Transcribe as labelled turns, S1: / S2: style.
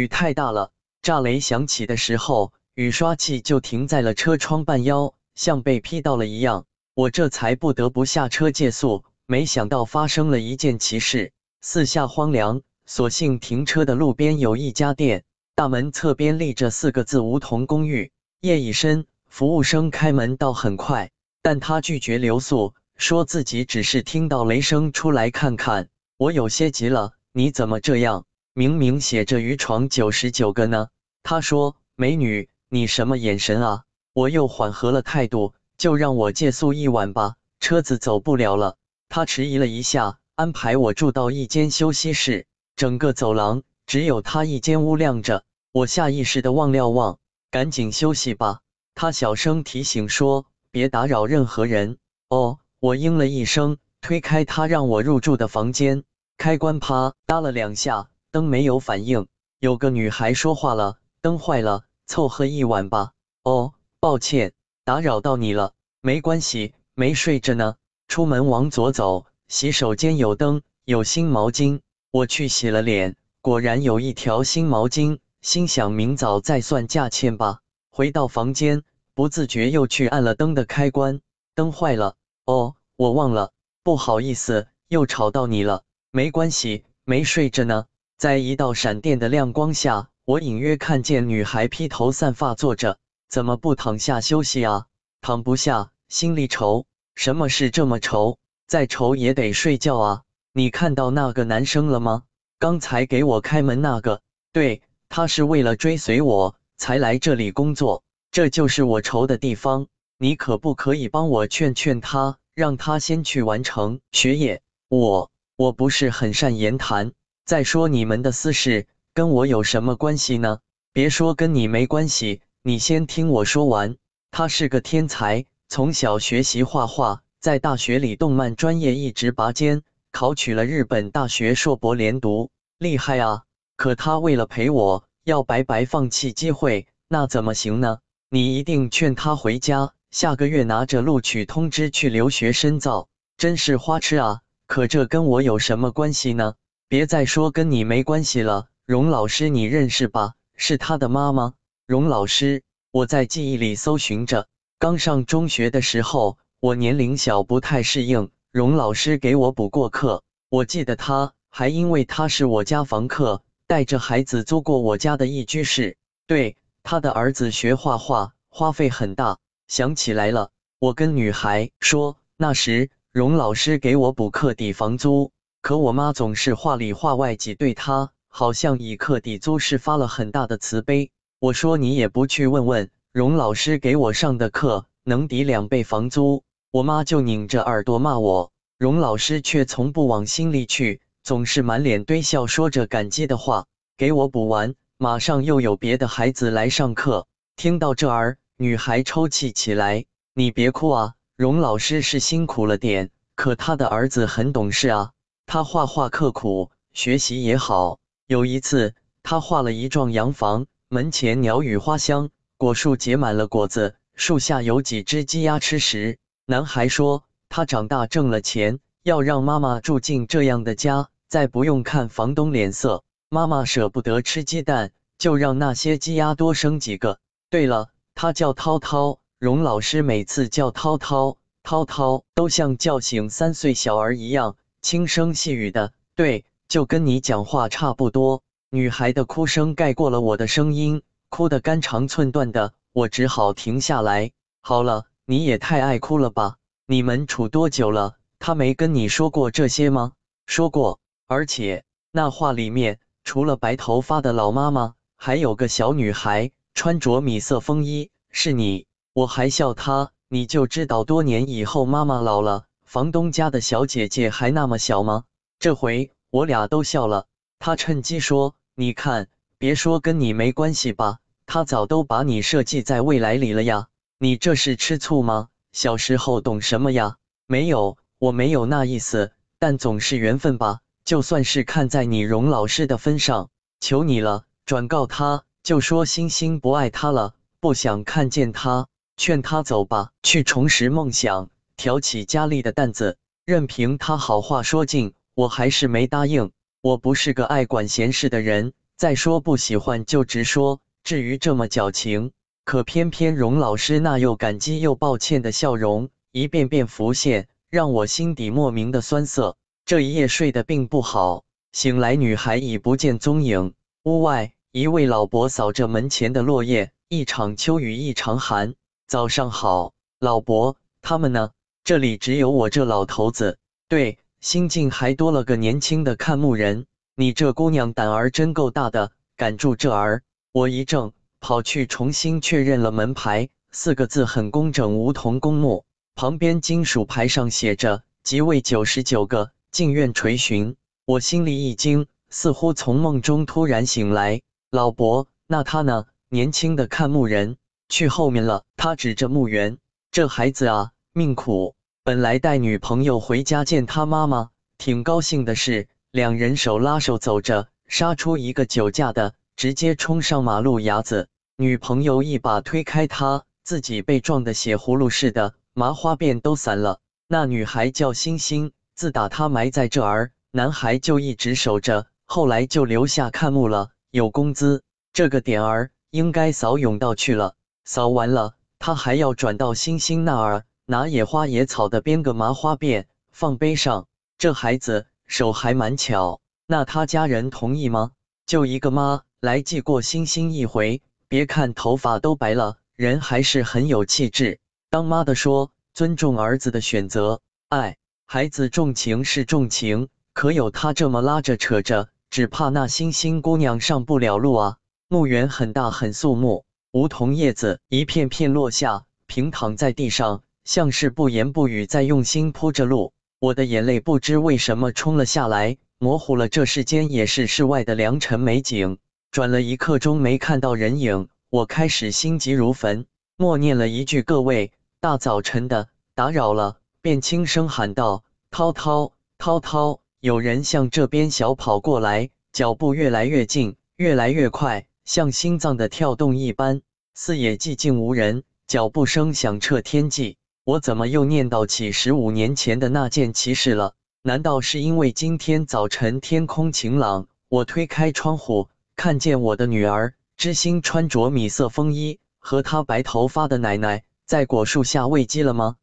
S1: 雨太大了，炸雷响起的时候，雨刷器就停在了车窗半腰，像被劈到了一样。我这才不得不下车借宿。没想到发生了一件奇事，四下荒凉，所幸停车的路边有一家店，大门侧边立着四个字“梧桐公寓”。夜已深，服务生开门倒很快，但他拒绝留宿，说自己只是听到雷声出来看看。我有些急了，你怎么这样？明明写着渔床九十九个呢。他说：“美女，你什么眼神啊？”我又缓和了态度，就让我借宿一晚吧，车子走不了了。他迟疑了一下，安排我住到一间休息室，整个走廊只有他一间屋亮着。我下意识的望了望，赶紧休息吧。他小声提醒说：“别打扰任何人。”哦，我应了一声，推开他让我入住的房间，开关啪嗒了两下。灯没有反应，有个女孩说话了：“灯坏了，凑合一晚吧。”哦，抱歉，打扰到你了。没关系，没睡着呢。出门往左走，洗手间有灯，有新毛巾。我去洗了脸，果然有一条新毛巾。心想明早再算价钱吧。回到房间，不自觉又去按了灯的开关，灯坏了。哦，我忘了，不好意思，又吵到你了。没关系，没睡着呢。在一道闪电的亮光下，我隐约看见女孩披头散发坐着，怎么不躺下休息啊？躺不下，心里愁。什么事这么愁？再愁也得睡觉啊！你看到那个男生了吗？刚才给我开门那个，对，他是为了追随我才来这里工作，这就是我愁的地方。你可不可以帮我劝劝他，让他先去完成学业？我我不是很善言谈。再说你们的私事跟我有什么关系呢？别说跟你没关系，你先听我说完。他是个天才，从小学习画画，在大学里动漫专业一直拔尖，考取了日本大学硕博连读，厉害啊！可他为了陪我，要白白放弃机会，那怎么行呢？你一定劝他回家，下个月拿着录取通知去留学深造。真是花痴啊！可这跟我有什么关系呢？别再说跟你没关系了，荣老师你认识吧？是他的妈妈，荣老师。我在记忆里搜寻着，刚上中学的时候，我年龄小不太适应，荣老师给我补过课。我记得他还因为他是我家房客，带着孩子租过我家的一居室。对，他的儿子学画画，花费很大。想起来了，我跟女孩说，那时荣老师给我补课抵房租。可我妈总是话里话外挤兑他，好像以课抵租是发了很大的慈悲。我说你也不去问问，荣老师给我上的课能抵两倍房租，我妈就拧着耳朵骂我。荣老师却从不往心里去，总是满脸堆笑，说着感激的话。给我补完，马上又有别的孩子来上课。听到这儿，女孩抽泣起来：“你别哭啊，荣老师是辛苦了点，可他的儿子很懂事啊。”他画画刻苦，学习也好。有一次，他画了一幢洋房，门前鸟语花香，果树结满了果子，树下有几只鸡鸭吃食。男孩说，他长大挣了钱，要让妈妈住进这样的家，再不用看房东脸色。妈妈舍不得吃鸡蛋，就让那些鸡鸭多生几个。对了，他叫涛涛。荣老师每次叫涛涛，涛涛都像叫醒三岁小儿一样。轻声细语的，对，就跟你讲话差不多。女孩的哭声盖过了我的声音，哭得肝肠寸断的，我只好停下来。好了，你也太爱哭了吧？你们处多久了？他没跟你说过这些吗？说过，而且那话里面除了白头发的老妈妈，还有个小女孩，穿着米色风衣，是你。我还笑她，你就知道多年以后妈妈老了。房东家的小姐姐还那么小吗？这回我俩都笑了。他趁机说：“你看，别说跟你没关系吧，他早都把你设计在未来里了呀。你这是吃醋吗？小时候懂什么呀？没有，我没有那意思。但总是缘分吧。就算是看在你荣老师的份上，求你了，转告他，就说星星不爱他了，不想看见他，劝他走吧，去重拾梦想。”挑起家里的担子，任凭他好话说尽，我还是没答应。我不是个爱管闲事的人，再说不喜欢就直说，至于这么矫情。可偏偏荣老师那又感激又抱歉的笑容一遍遍浮现，让我心底莫名的酸涩。这一夜睡得并不好，醒来女孩已不见踪影。屋外，一位老伯扫着门前的落叶，一场秋雨一场寒。早上好，老伯，他们呢？这里只有我这老头子。对，新晋还多了个年轻的看墓人。你这姑娘胆儿真够大的，敢住这儿！我一怔。跑去重新确认了门牌，四个字很工整，梧桐公墓。旁边金属牌上写着“即位九十九个，进院垂询”。我心里一惊，似乎从梦中突然醒来。老伯，那他呢？年轻的看墓人去后面了。他指着墓园，这孩子啊，命苦。本来带女朋友回家见他妈妈，挺高兴的事。两人手拉手走着，杀出一个酒驾的。直接冲上马路牙子，女朋友一把推开他，自己被撞得血葫芦似的，麻花辫都散了。那女孩叫星星，自打他埋在这儿，男孩就一直守着，后来就留下看墓了，有工资。这个点儿应该扫甬道去了，扫完了，他还要转到星星那儿拿野花野草的编个麻花辫放背上。这孩子手还蛮巧，那他家人同意吗？就一个妈。来祭过星星一回，别看头发都白了，人还是很有气质。当妈的说尊重儿子的选择，哎，孩子重情是重情，可有他这么拉着扯着，只怕那星星姑娘上不了路啊。墓园很大很肃穆，梧桐叶子一片片落下，平躺在地上，像是不言不语在用心铺着路。我的眼泪不知为什么冲了下来，模糊了这世间也是世外的良辰美景。转了一刻钟没看到人影，我开始心急如焚，默念了一句“各位，大早晨的打扰了”，便轻声喊道：“涛涛，涛涛！”有人向这边小跑过来，脚步越来越近，越来越快，像心脏的跳动一般。四野寂静无人，脚步声响彻天际。我怎么又念叨起十五年前的那件奇事了？难道是因为今天早晨天空晴朗，我推开窗户？看见我的女儿知心穿着米色风衣，和她白头发的奶奶在果树下喂鸡了吗？